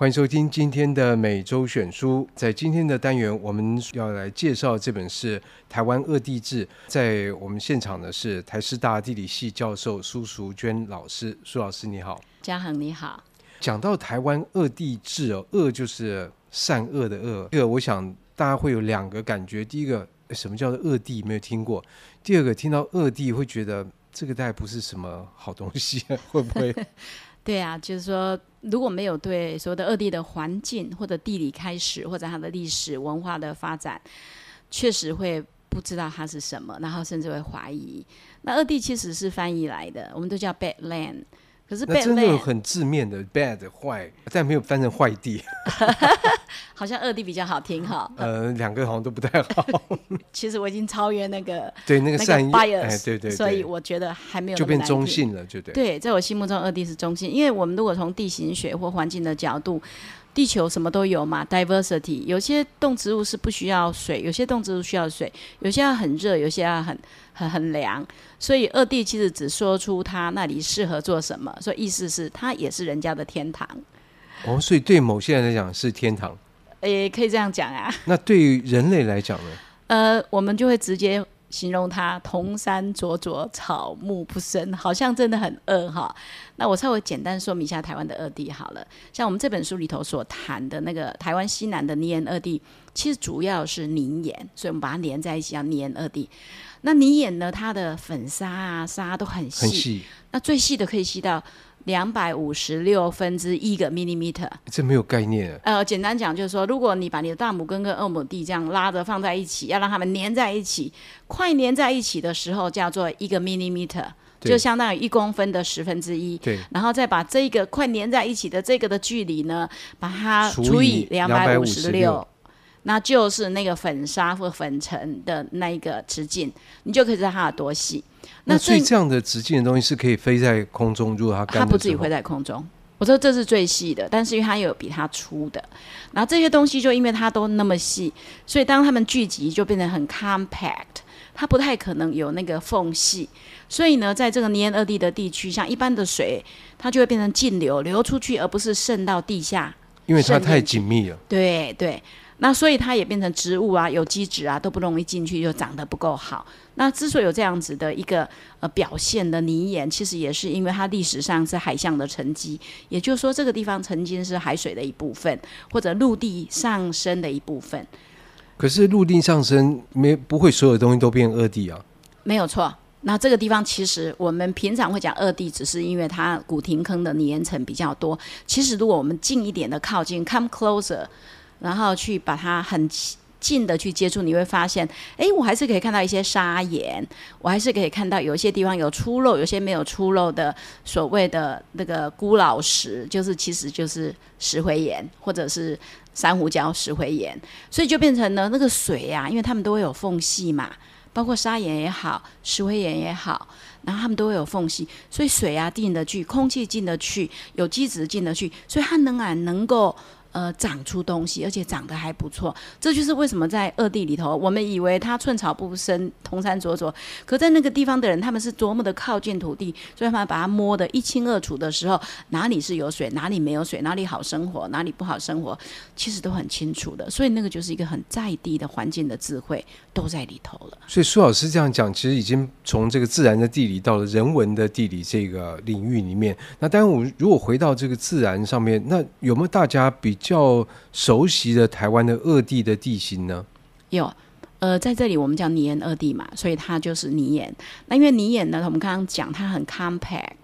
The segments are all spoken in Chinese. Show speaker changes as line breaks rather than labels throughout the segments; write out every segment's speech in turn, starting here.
欢迎收听今天的每周选书。在今天的单元，我们要来介绍这本是《台湾恶地志》。在我们现场的是台师大地理系教授苏淑娟老师。苏老师你好，
嘉恒你好。
讲到台湾恶地志哦，恶就是善恶的恶。这个我想大家会有两个感觉：第一个，什么叫做恶地？没有听过；第二个，听到恶地会觉得这个大概不是什么好东西，会不会？
对啊，就是说，如果没有对所谓的二地的环境或者地理开始，或者它的历史文化的发展，确实会不知道它是什么，然后甚至会怀疑。那二地其实是翻译来的，我们都叫 bad land。可是 bad
真的很字面的 bad 坏，但没有翻成坏地，
好像二地比较好听哈。
呃，两个好像都不太好。
其实我已经超越那个
对那个善意，哎，对对对，
所以我觉得还没有
就变中性了，就对。
对，在我心目中，二地是中性，因为我们如果从地形学或环境的角度。地球什么都有嘛，diversity。有些动植物是不需要水，有些动植物需要水，有些要很热，有些要很很很凉。所以二弟其实只说出他那里适合做什么，所以意思是他也是人家的天堂。
哦，所以对某些人来讲是天堂，
也可以这样讲啊。
那对于人类来讲呢？
呃，我们就会直接。形容它铜山灼灼，草木不生，好像真的很恶哈。那我稍微简单说明一下台湾的二地好了。像我们这本书里头所谈的那个台湾西南的泥岩二地，其实主要是泥岩，所以我们把它连在一起叫泥岩二地。那泥岩呢，它的粉沙啊沙都很细，很细，那最细的可以细到。两百五十六分之一个 millimeter，
这没有概念。
呃，简单讲就是说，如果你把你的大拇根跟二拇弟这样拉着放在一起，要让它们粘在一起，快粘在一起的时候，叫做一个 millimeter，就相当于一公分的十分之一。对。然后再把这个快粘在一起的这个的距离呢，把它除以两百五十六，那就是那个粉沙或粉尘的那一个直径，你就可以知道它有多细。
那所以这样的直径的东西是可以飞在空中，如果它干，
它不自己会在空中。我说这是最细的，但是因为它有比它粗的，然后这些东西就因为它都那么细，所以当它们聚集就变得很 compact，它不太可能有那个缝隙。所以呢，在这个泥岩恶地的地区，像一般的水，它就会变成径流流出去，而不是渗到地下，
因为它太紧密了。
对对。那所以它也变成植物啊，有机质啊都不容易进去，就长得不够好。那之所以有这样子的一个呃表现的泥岩，其实也是因为它历史上是海象的沉积，也就是说这个地方曾经是海水的一部分，或者陆地上升的一部分。
可是陆地上升没不会所有东西都变二地啊？
没有错。那这个地方其实我们平常会讲二地，只是因为它古亭坑的泥岩层比较多。其实如果我们近一点的靠近，come closer。然后去把它很近的去接触，你会发现，哎，我还是可以看到一些砂岩，我还是可以看到有一些地方有出露，有些没有出露的所谓的那个孤老石，就是其实就是石灰岩或者是珊瑚礁石灰岩，所以就变成了那个水啊，因为它们都会有缝隙嘛，包括砂岩也好，石灰岩也好，然后它们都会有缝隙，所以水啊进得去，空气进得去，有机质进得去，所以它仍然能够。呃，长出东西，而且长得还不错，这就是为什么在二地里头，我们以为它寸草不生，铜山灼灼，可在那个地方的人，他们是多么的靠近土地，所以他们把它摸得一清二楚的时候，哪里是有水，哪里没有水，哪里好生活，哪里不好生活，其实都很清楚的。所以那个就是一个很在地的环境的智慧都在里头了。
所以苏老师这样讲，其实已经从这个自然的地理到了人文的地理这个领域里面。那当然，我们如果回到这个自然上面，那有没有大家比较熟悉的台湾的二地的地形呢？
有，呃，在这里我们叫泥岩二地嘛，所以它就是泥岩。那因为泥岩呢，我们刚刚讲它很 compact，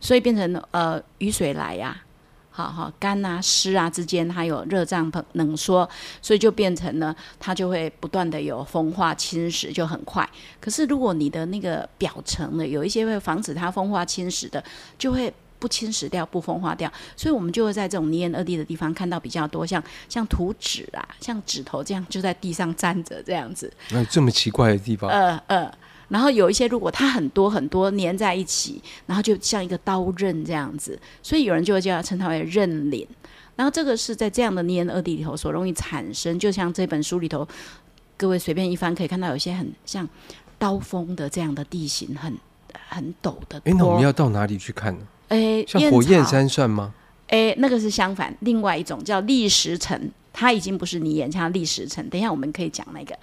所以变成呃雨水来呀、好好干啊湿啊之间它有热胀冷缩，所以就变成了它就会不断的有风化侵蚀，就很快。可是如果你的那个表层呢，有一些会防止它风化侵蚀的，就会。不侵蚀掉，不风化掉，所以我们就会在这种泥岩二地的地方看到比较多像像图纸啊，像指头这样就在地上站着这样子。
那这么奇怪的地方？
呃呃，然后有一些如果它很多很多粘在一起，然后就像一个刀刃这样子，所以有人就会叫它称它为刃岭。然后这个是在这样的泥岩二地里头所容易产生，就像这本书里头，各位随便一翻可以看到有些很像刀锋的这样的地形，很很陡的。
哎，那我们要到哪里去看呢？
诶，
像火焰山算吗？
哎，那个是相反，另外一种叫砾石层，它已经不是泥岩，像砾石层。等一下我们可以讲那个。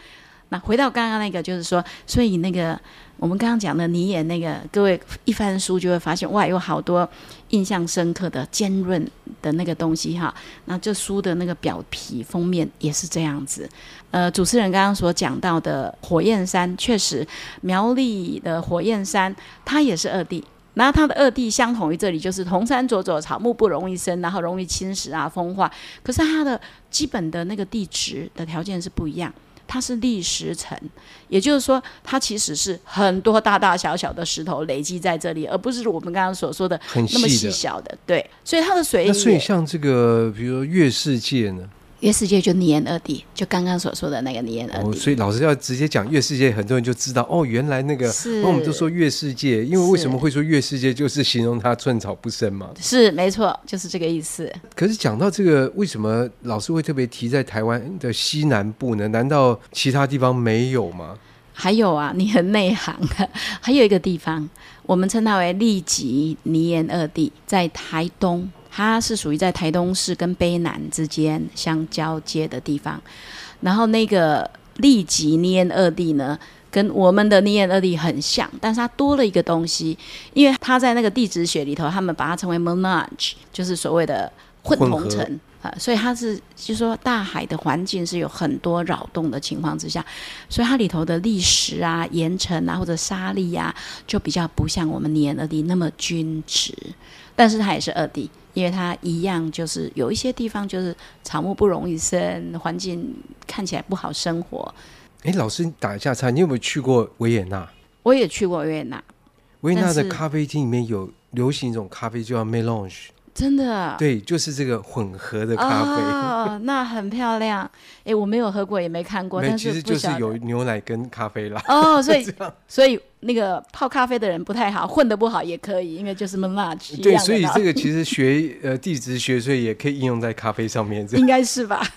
那回到刚刚那个，就是说，所以那个我们刚刚讲的泥岩那个，各位一翻书就会发现，哇，有好多印象深刻的尖锐的那个东西哈。那这书的那个表皮封面也是这样子。呃，主持人刚刚所讲到的火焰山，确实苗栗的火焰山，它也是二地。然后它的二地相同于这里，就是铜山佐佐，草木不容易生，然后容易侵蚀啊风化。可是它的基本的那个地质的条件是不一样，它是砾石层，也就是说它其实是很多大大小小的石头累积在这里，而不是我们刚刚所说的那么细小的。对，所以它的水。
那所以像这个，比如说月世界呢？
月世界就泥岩二地，就刚刚所说的那个泥岩二地。
哦，所以老师要直接讲月世界，很多人就知道哦，原来那个，
是
那我们都说月世界，因为为什么会说月世界，就是形容它寸草不生嘛。
是没错，就是这个意思。
可是讲到这个，为什么老师会特别提在台湾的西南部呢？难道其他地方没有吗？
还有啊，你很内行。还有一个地方，我们称它为立级泥岩二地，在台东。它是属于在台东市跟卑南之间相交接的地方，然后那个利吉尼安二地呢，跟我们的泥岩二地很像，但是它多了一个东西，因为它在那个地质学里头，他们把它称为 Monage，就是所谓的混同层啊，所以它是就是说大海的环境是有很多扰动的情况之下，所以它里头的砾石啊、岩层啊或者沙砾呀，就比较不像我们泥岩二地那么均质，但是它也是二地。因为它一样，就是有一些地方就是草木不容易生，环境看起来不好生活。
哎，老师打一下岔，你有没有去过维也纳？
我也去过维也纳。
维也纳的咖啡厅里面有流行一种咖啡，叫 Melange。
真的？
对，就是这个混合的咖啡。
哦，那很漂亮。哎，我没有喝过，也没看
过。
但是
其实就是有牛奶跟咖啡啦。
哦，所以所以那个泡咖啡的人不太好，混的不好也可以，因为就是 Menage。
对，所以这个其实学呃地质学，所以也可以应用在咖啡上面。
应该是吧？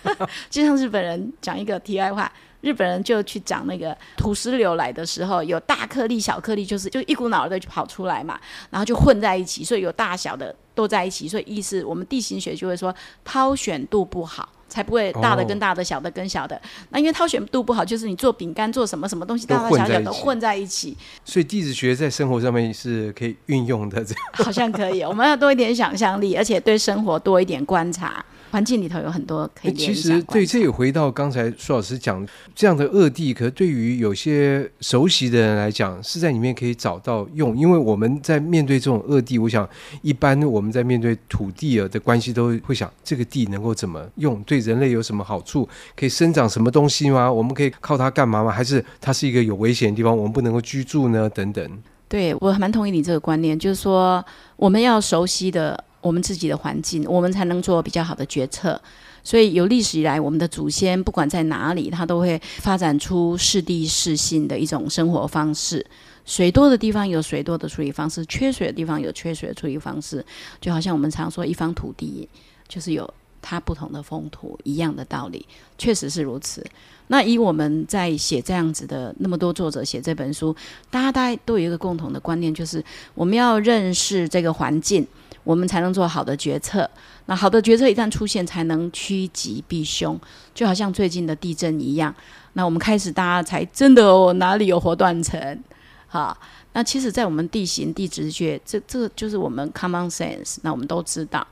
就像日本人讲一个题外话。日本人就去讲那个土石流来的时候，有大颗粒、小颗粒，就是就一股脑的就跑出来嘛，然后就混在一起，所以有大小的都在一起，所以意思我们地形学就会说挑选度不好，才不会大的跟大的、小的跟小的。那因为挑选度不好，就是你做饼干做什么什么东西，大大小小的混在一起。
所以地质学在生活上面是可以运用的，这样
好像可以。我们要多一点想象力，而且对生活多一点观察。环境里头有很多可以。
其实对，这也回到刚才苏老师讲这样的恶地，可是对于有些熟悉的人来讲，是在里面可以找到用。因为我们在面对这种恶地，我想一般我们在面对土地啊的关系，都会想这个地能够怎么用，对人类有什么好处，可以生长什么东西吗？我们可以靠它干嘛吗？还是它是一个有危险的地方，我们不能够居住呢？等等。
对，我蛮同意你这个观念，就是说我们要熟悉的。我们自己的环境，我们才能做比较好的决策。所以有历史以来，我们的祖先不管在哪里，他都会发展出适地适性的一种生活方式。水多的地方有水多的处理方式，缺水的地方有缺水的处理方式。就好像我们常说，一方土地就是有它不同的风土一样的道理，确实是如此。那以我们在写这样子的那么多作者写这本书，大家大家都有一个共同的观念，就是我们要认识这个环境。我们才能做好的决策。那好的决策一旦出现，才能趋吉避凶。就好像最近的地震一样，那我们开始大家才真的哦，哪里有活断层？好，那其实，在我们地形地质学，这这就是我们 common sense。那我们都知道，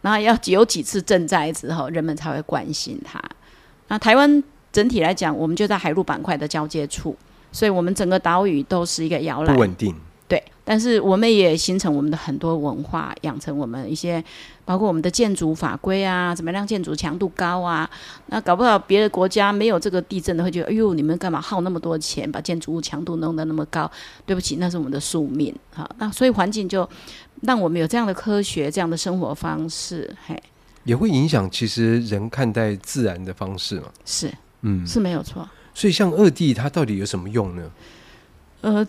那要有几次震灾之后，人们才会关心它。那台湾整体来讲，我们就在海陆板块的交界处，所以我们整个岛屿都是一个摇篮，
不稳定。
对，但是我们也形成我们的很多文化，养成我们一些，包括我们的建筑法规啊，怎么让建筑强度高啊？那搞不好别的国家没有这个地震的，会觉得，哎呦，你们干嘛耗那么多钱把建筑物强度弄得那么高？对不起，那是我们的宿命。哈，那所以环境就让我们有这样的科学，这样的生活方式，嘿，
也会影响其实人看待自然的方式嘛。
是，
嗯，
是没有错。
所以像二地，它到底有什么用呢？
呃。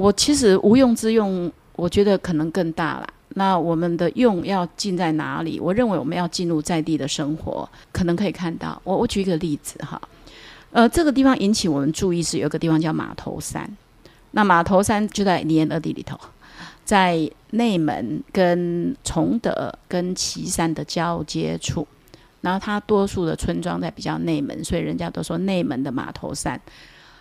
我其实无用之用，我觉得可能更大了。那我们的用要进在哪里？我认为我们要进入在地的生活，可能可以看到。我我举一个例子哈，呃，这个地方引起我们注意是有一个地方叫马头山，那马头山就在泥岩二地里头。在内门跟崇德跟旗山的交接处，然后它多数的村庄在比较内门，所以人家都说内门的马头山。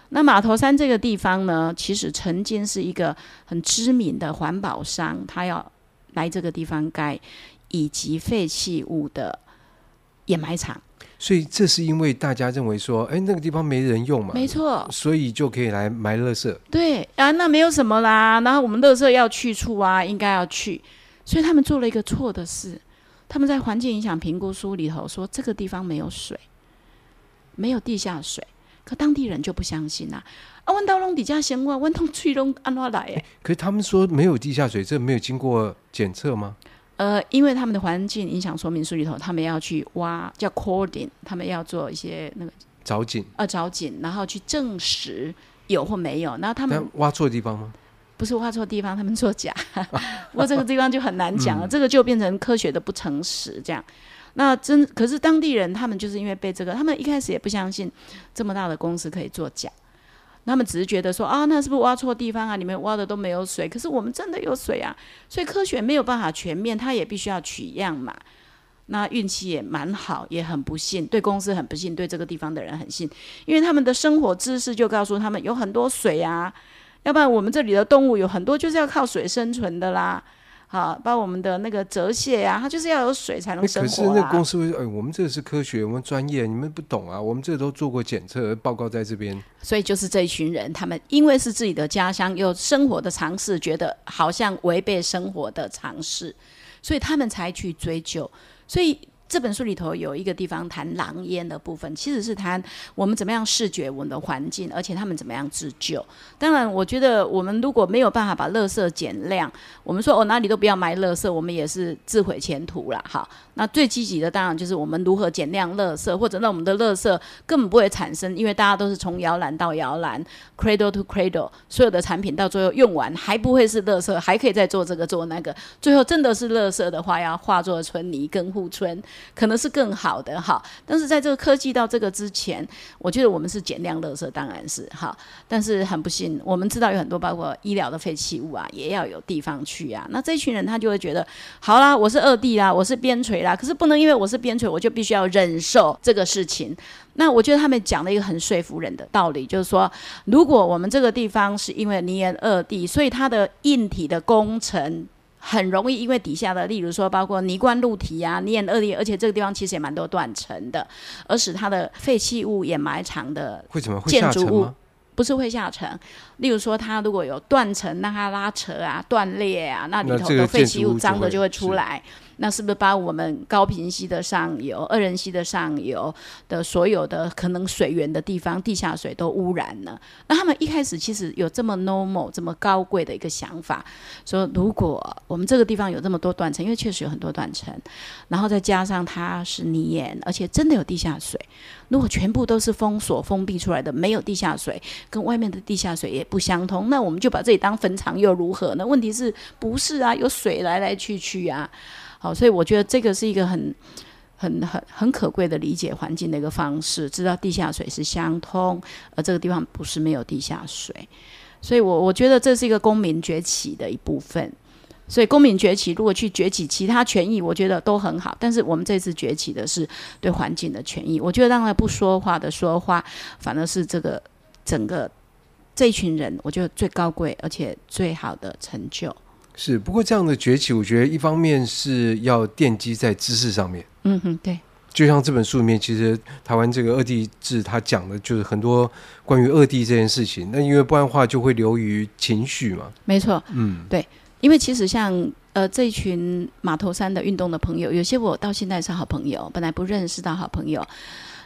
那码头山这个地方呢，其实曾经是一个很知名的环保商，他要来这个地方盖以及废弃物的掩埋场。
所以这是因为大家认为说，哎，那个地方没人用嘛，
没错，
所以就可以来埋垃圾。
对啊，那没有什么啦。然后我们垃圾要去处啊，应该要去。所以他们做了一个错的事，他们在环境影响评估书里头说，这个地方没有水，没有地下水。可当地人就不相信啊！啊，温刀龙底下先问，温通吹龙安哪来？
可是他们说没有地下水，这没有经过检测吗？
呃，因为他们的环境影响说明书里头，他们要去挖叫 cording，他们要做一些那个
凿井
啊，凿井，然后去证实有或没有。然后他们
挖错地方吗？
不是挖错地方，他们作假。不过这个地方就很难讲了，嗯、这个就变成科学的不诚实这样。那真可是当地人，他们就是因为被这个，他们一开始也不相信这么大的公司可以作假。他们只是觉得说啊，那是不是挖错地方啊？你们挖的都没有水，可是我们真的有水啊！所以科学没有办法全面，他也必须要取样嘛。那运气也蛮好，也很不幸，对公司很不幸，对这个地方的人很幸，因为他们的生活知识就告诉他们有很多水啊，要不然我们这里的动物有很多就是要靠水生存的啦。好，把我们的那个折蟹呀，它就是要有水才能生活，啊。可
是那个公司会说，哎，我们这个是科学，我们专业，你们不懂啊。我们这个都做过检测，报告在这边。
所以就是这一群人，他们因为是自己的家乡，有生活的常识，觉得好像违背生活的常识，所以他们才去追究。所以。这本书里头有一个地方谈狼烟的部分，其实是谈我们怎么样视觉我们的环境，而且他们怎么样自救。当然，我觉得我们如果没有办法把垃圾减量，我们说哦哪里都不要埋垃圾，我们也是自毁前途了。好，那最积极的当然就是我们如何减量垃圾，或者让我们的垃圾根本不会产生，因为大家都是从摇篮到摇篮，cradle to cradle，所有的产品到最后用完还不会是垃圾，还可以再做这个做那个，最后真的是垃圾的话，要化作春泥更护村。可能是更好的哈，但是在这个科技到这个之前，我觉得我们是减量垃圾，当然是哈。但是很不幸，我们知道有很多包括医疗的废弃物啊，也要有地方去啊。那这群人他就会觉得，好啦，我是二地啦，我是边陲啦，可是不能因为我是边陲，我就必须要忍受这个事情。那我觉得他们讲了一个很说服人的道理，就是说，如果我们这个地方是因为泥岩二地，所以它的硬体的工程。很容易因为底下的，例如说包括泥灌露体啊、泥岩恶劣，而且这个地方其实也蛮多断层的，而使它的废弃物掩埋场的建筑物不是会下沉。例如说它如果有断层，让它拉扯啊、断裂啊，那里头的废弃物脏的就会出来。那那是不是把我们高屏溪的上游、二仁溪的上游的所有的可能水源的地方、地下水都污染了？那他们一开始其实有这么 normal、这么高贵的一个想法，说如果我们这个地方有这么多断层，因为确实有很多断层，然后再加上它是泥岩，而且真的有地下水，如果全部都是封锁、封闭出来的，没有地下水，跟外面的地下水也不相通，那我们就把这里当坟场又如何呢？问题是不是啊？有水来来去去啊。好，所以我觉得这个是一个很、很、很、很可贵的理解环境的一个方式，知道地下水是相通，而这个地方不是没有地下水。所以我我觉得这是一个公民崛起的一部分。所以公民崛起，如果去崛起其他权益，我觉得都很好。但是我们这次崛起的是对环境的权益，我觉得让他不说话的说话，反而是这个整个这一群人，我觉得最高贵而且最好的成就。
是，不过这样的崛起，我觉得一方面是要奠基在知识上面。
嗯哼，对。
就像这本书里面，其实台湾这个二地志，他讲的就是很多关于二地这件事情。那因为不然的话，就会流于情绪嘛。
没错。嗯，对。因为其实像呃这一群码头山的运动的朋友，有些我到现在是好朋友，本来不认识到好朋友，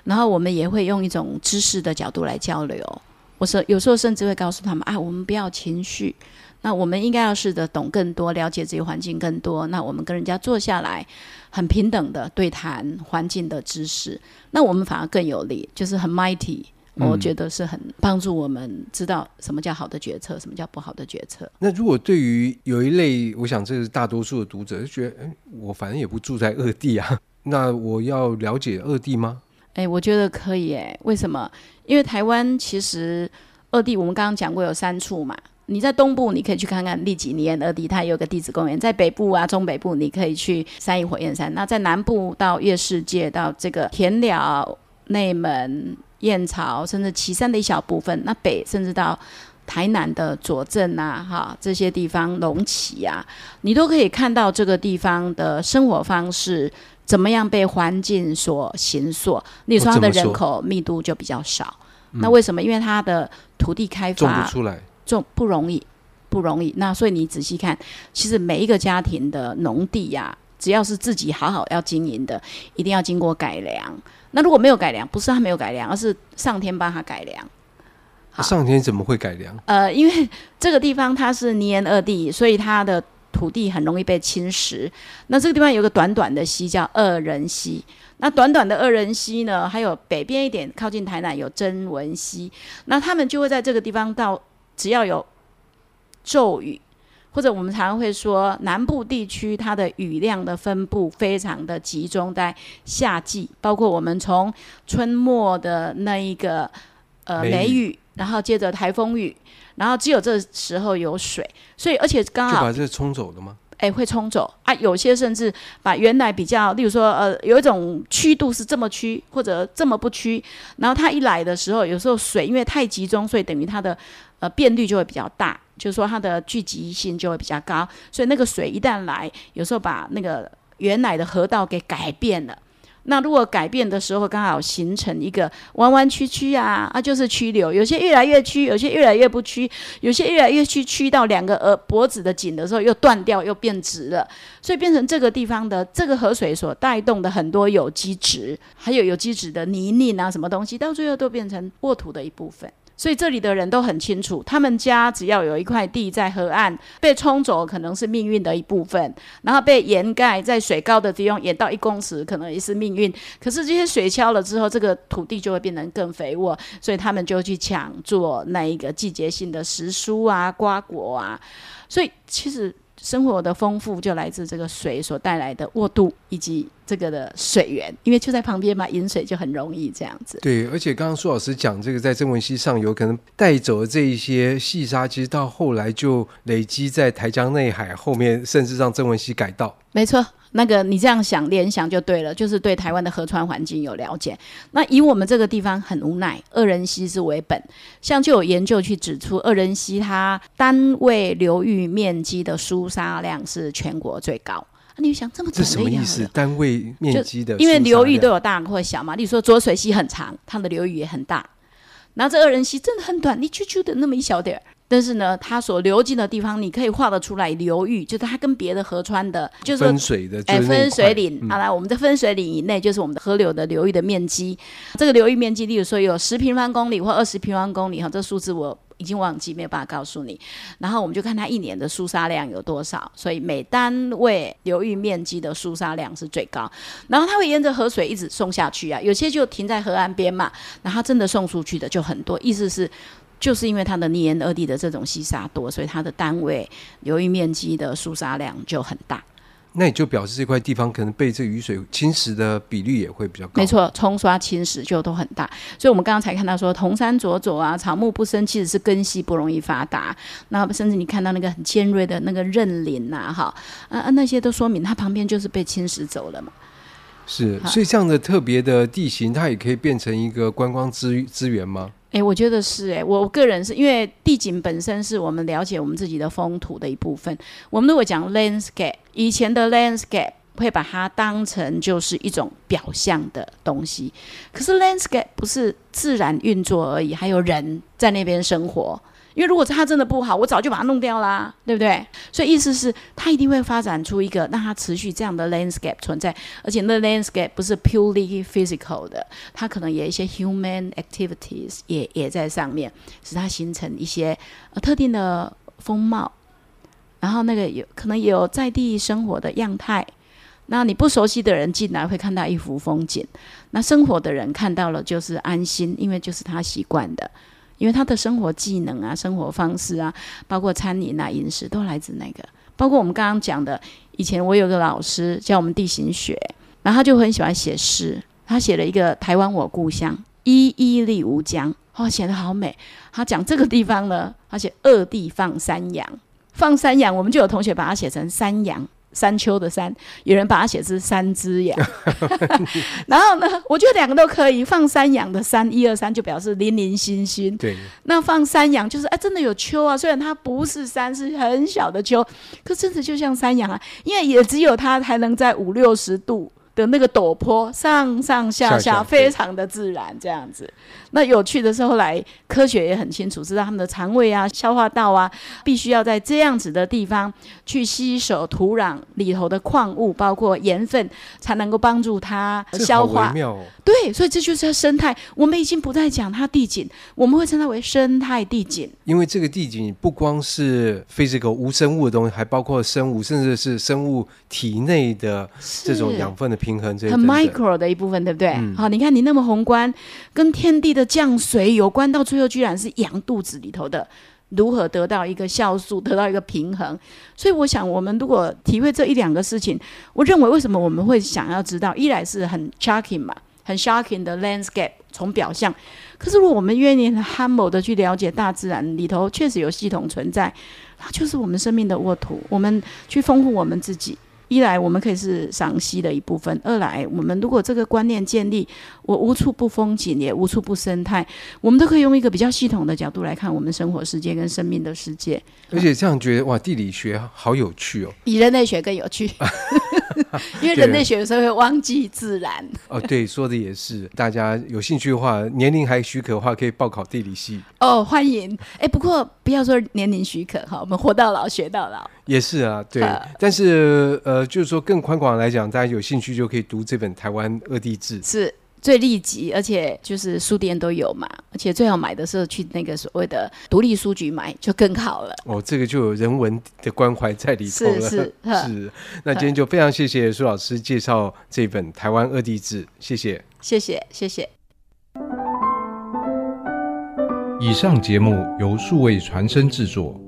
然后我们也会用一种知识的角度来交流。我说有时候甚至会告诉他们啊，我们不要情绪。那我们应该要试着懂更多，了解这个环境更多。那我们跟人家坐下来，很平等的对谈环境的知识，那我们反而更有利，就是很 mighty。我觉得是很帮助我们知道什么叫好的决策，什么叫不好的决策。
那如果对于有一类，我想这是大多数的读者就觉得，哎，我反正也不住在二地啊，那我要了解二地吗？
哎，我觉得可以。哎，为什么？因为台湾其实二地，我们刚刚讲过有三处嘛。你在东部，你可以去看看利吉尼耶二地，它有个地质公园；在北部啊，中北部，你可以去三义火焰山。那在南部到月世界，到这个田寮、内门、燕巢，甚至旗山的一小部分。那北甚至到台南的左镇啊，哈，这些地方隆起啊，你都可以看到这个地方的生活方式怎么样被环境所形塑。例如说，它的人口密度就比较少。那为什么？因为它的土地开发
种不出来。
种不容易，不容易。那所以你仔细看，其实每一个家庭的农地呀、啊，只要是自己好好要经营的，一定要经过改良。那如果没有改良，不是他没有改良，而是上天帮他改良。
上天怎么会改良？
呃，因为 这个地方它是泥岩二地，所以它的土地很容易被侵蚀。那这个地方有个短短的溪叫二人溪，那短短的二人溪呢，还有北边一点靠近台南有曾文溪，那他们就会在这个地方到。只要有骤雨，或者我们常常会说，南部地区它的雨量的分布非常的集中在夏季，包括我们从春末的那一个呃梅雨，然后接着台风雨，然后只有这时候有水，所以而且刚好
就把这冲走了吗？
哎，会冲走啊！有些甚至把原来比较，例如说，呃，有一种曲度是这么曲，或者这么不曲，然后它一来的时候，有时候水因为太集中，所以等于它的呃变率就会比较大，就是说它的聚集性就会比较高，所以那个水一旦来，有时候把那个原来的河道给改变了。那如果改变的时候，刚好形成一个弯弯曲曲啊，啊，就是曲流，有些越来越曲，有些越来越不曲，有些越来越曲，曲到两个呃脖子的颈的时候又断掉，又变直了，所以变成这个地方的这个河水所带动的很多有机质，还有有机质的泥泞啊，什么东西，到最后都变成沃土的一部分。所以这里的人都很清楚，他们家只要有一块地在河岸被冲走，可能是命运的一部分；然后被掩盖在水高的地方，淹到一公尺，可能也是命运。可是这些水消了之后，这个土地就会变得更肥沃，所以他们就去抢做那一个季节性的时蔬啊、瓜果啊。所以其实。生活的丰富就来自这个水所带来的沃度，以及这个的水源，因为就在旁边嘛，饮水就很容易这样子。
对，而且刚刚苏老师讲这个，在曾文溪上游可能带走的这一些细沙，其实到后来就累积在台江内海后面，甚至让曾文溪改道。
没错。那个你这样想联想就对了，就是对台湾的河川环境有了解。那以我们这个地方很无奈，二人溪是为本，像就有研究去指出，二人溪它单位流域面积的疏沙量是全国最高。啊、你想这么
这什么意思？单位面积的，
因为流域都有大或小嘛。例如说浊水溪很长，它的流域也很大，然后这二人溪真的很短，你啾啾的那么一小点儿。但是呢，它所流进的地方，你可以画得出来流域，就是它跟别的河川的，就是
分水的，哎，
分水岭。好、嗯、了，我们在分水岭以内就是我们的河流的流域的面积。这个流域面积，例如说有十平方公里或二十平方公里，哈，这数字我已经忘记，没有办法告诉你。然后我们就看它一年的疏沙量有多少，所以每单位流域面积的疏沙量是最高。然后它会沿着河水一直送下去啊，有些就停在河岸边嘛，然后真的送出去的就很多，意思是。就是因为它的泥岩二地的这种细沙多，所以它的单位流域面积的疏沙量就很大。
那也就表示这块地方可能被这雨水侵蚀的比率也会比较高。
没错，冲刷侵蚀就都很大。所以我们刚刚才看到说，铜山佐佐啊，草木不生，其实是根系不容易发达。那甚至你看到那个很尖锐的那个韧林呐，哈啊那些都说明它旁边就是被侵蚀走了嘛。
是，所以这样的特别的地形，它也可以变成一个观光资资源吗？
哎，我觉得是哎，我个人是因为地景本身是我们了解我们自己的风土的一部分。我们如果讲 landscape，以前的 landscape 会把它当成就是一种表象的东西，可是 landscape 不是自然运作而已，还有人在那边生活。因为如果它真的不好，我早就把它弄掉啦，对不对？所以意思是，它一定会发展出一个让它持续这样的 landscape 存在，而且那 landscape 不是 purely physical 的，它可能有一些 human activities 也也在上面，使它形成一些呃特定的风貌，然后那个有可能有在地生活的样态，那你不熟悉的人进来会看到一幅风景，那生活的人看到了就是安心，因为就是他习惯的。因为他的生活技能啊、生活方式啊，包括餐饮啊、饮食，都来自那个。包括我们刚刚讲的，以前我有个老师教我们地形学，然后他就很喜欢写诗。他写了一个《台湾我故乡》，依依立吾江，哦，写得好美。他讲这个地方呢，他写二地放山羊，放山羊，我们就有同学把它写成山羊。山丘的山，有人把它写成三只羊，然后呢，我觉得两个都可以放山羊的山，一二三就表示零零星星。
对，
那放山羊就是哎，真的有丘啊，虽然它不是山，是很小的丘，可真的就像山羊啊，因为也只有它才能在五六十度的那个陡坡上上下下，非常的自然这样子。那有趣的是，后来科学也很清楚，知道他们的肠胃啊、消化道啊，必须要在这样子的地方去吸收土壤里头的矿物，包括盐分，才能够帮助它消化。
哦、
对，所以这就是生态。我们已经不再讲它地景，我们会称它为生态地景。
因为这个地景不光是 physical 无生物的东西，还包括生物，甚至是生物体内的这种养分的平衡，这
很 micro 的一部分，对不对？嗯、好，你看你那么宏观，跟天地的。降水有关，到最后居然是羊肚子里头的如何得到一个酵素，得到一个平衡。所以我想，我们如果体会这一两个事情，我认为为什么我们会想要知道，一来是很 shocking 嘛，很 shocking 的 landscape 从表象。可是如果我们愿意很 humble 的去了解大自然里头确实有系统存在，它就是我们生命的沃土，我们去丰富我们自己。一来我们可以是赏析的一部分，二来我们如果这个观念建立，我无处不风景，也无处不生态，我们都可以用一个比较系统的角度来看我们生活世界跟生命的世界。
而且这样觉得哇，地理学好有趣哦，
比人类学更有趣，因为人类学有时候会忘记自然。
哦，对，说的也是。大家有兴趣的话，年龄还许可的话，可以报考地理系。
哦，欢迎。哎，不过不要说年龄许可哈，我们活到老学到老。
也是啊，对。但是呃，就是说更宽广来讲，大家有兴趣就可以读这本《台湾二地志》。
是。最立即，而且就是书店都有嘛，而且最好买的时候去那个所谓的独立书局买就更好了。
哦，这个就有人文的关怀在里头了。
是是
是。那今天就非常谢谢苏老师介绍这本《台湾二地志》，谢谢。
谢谢谢谢。
以上节目由数位传声制作。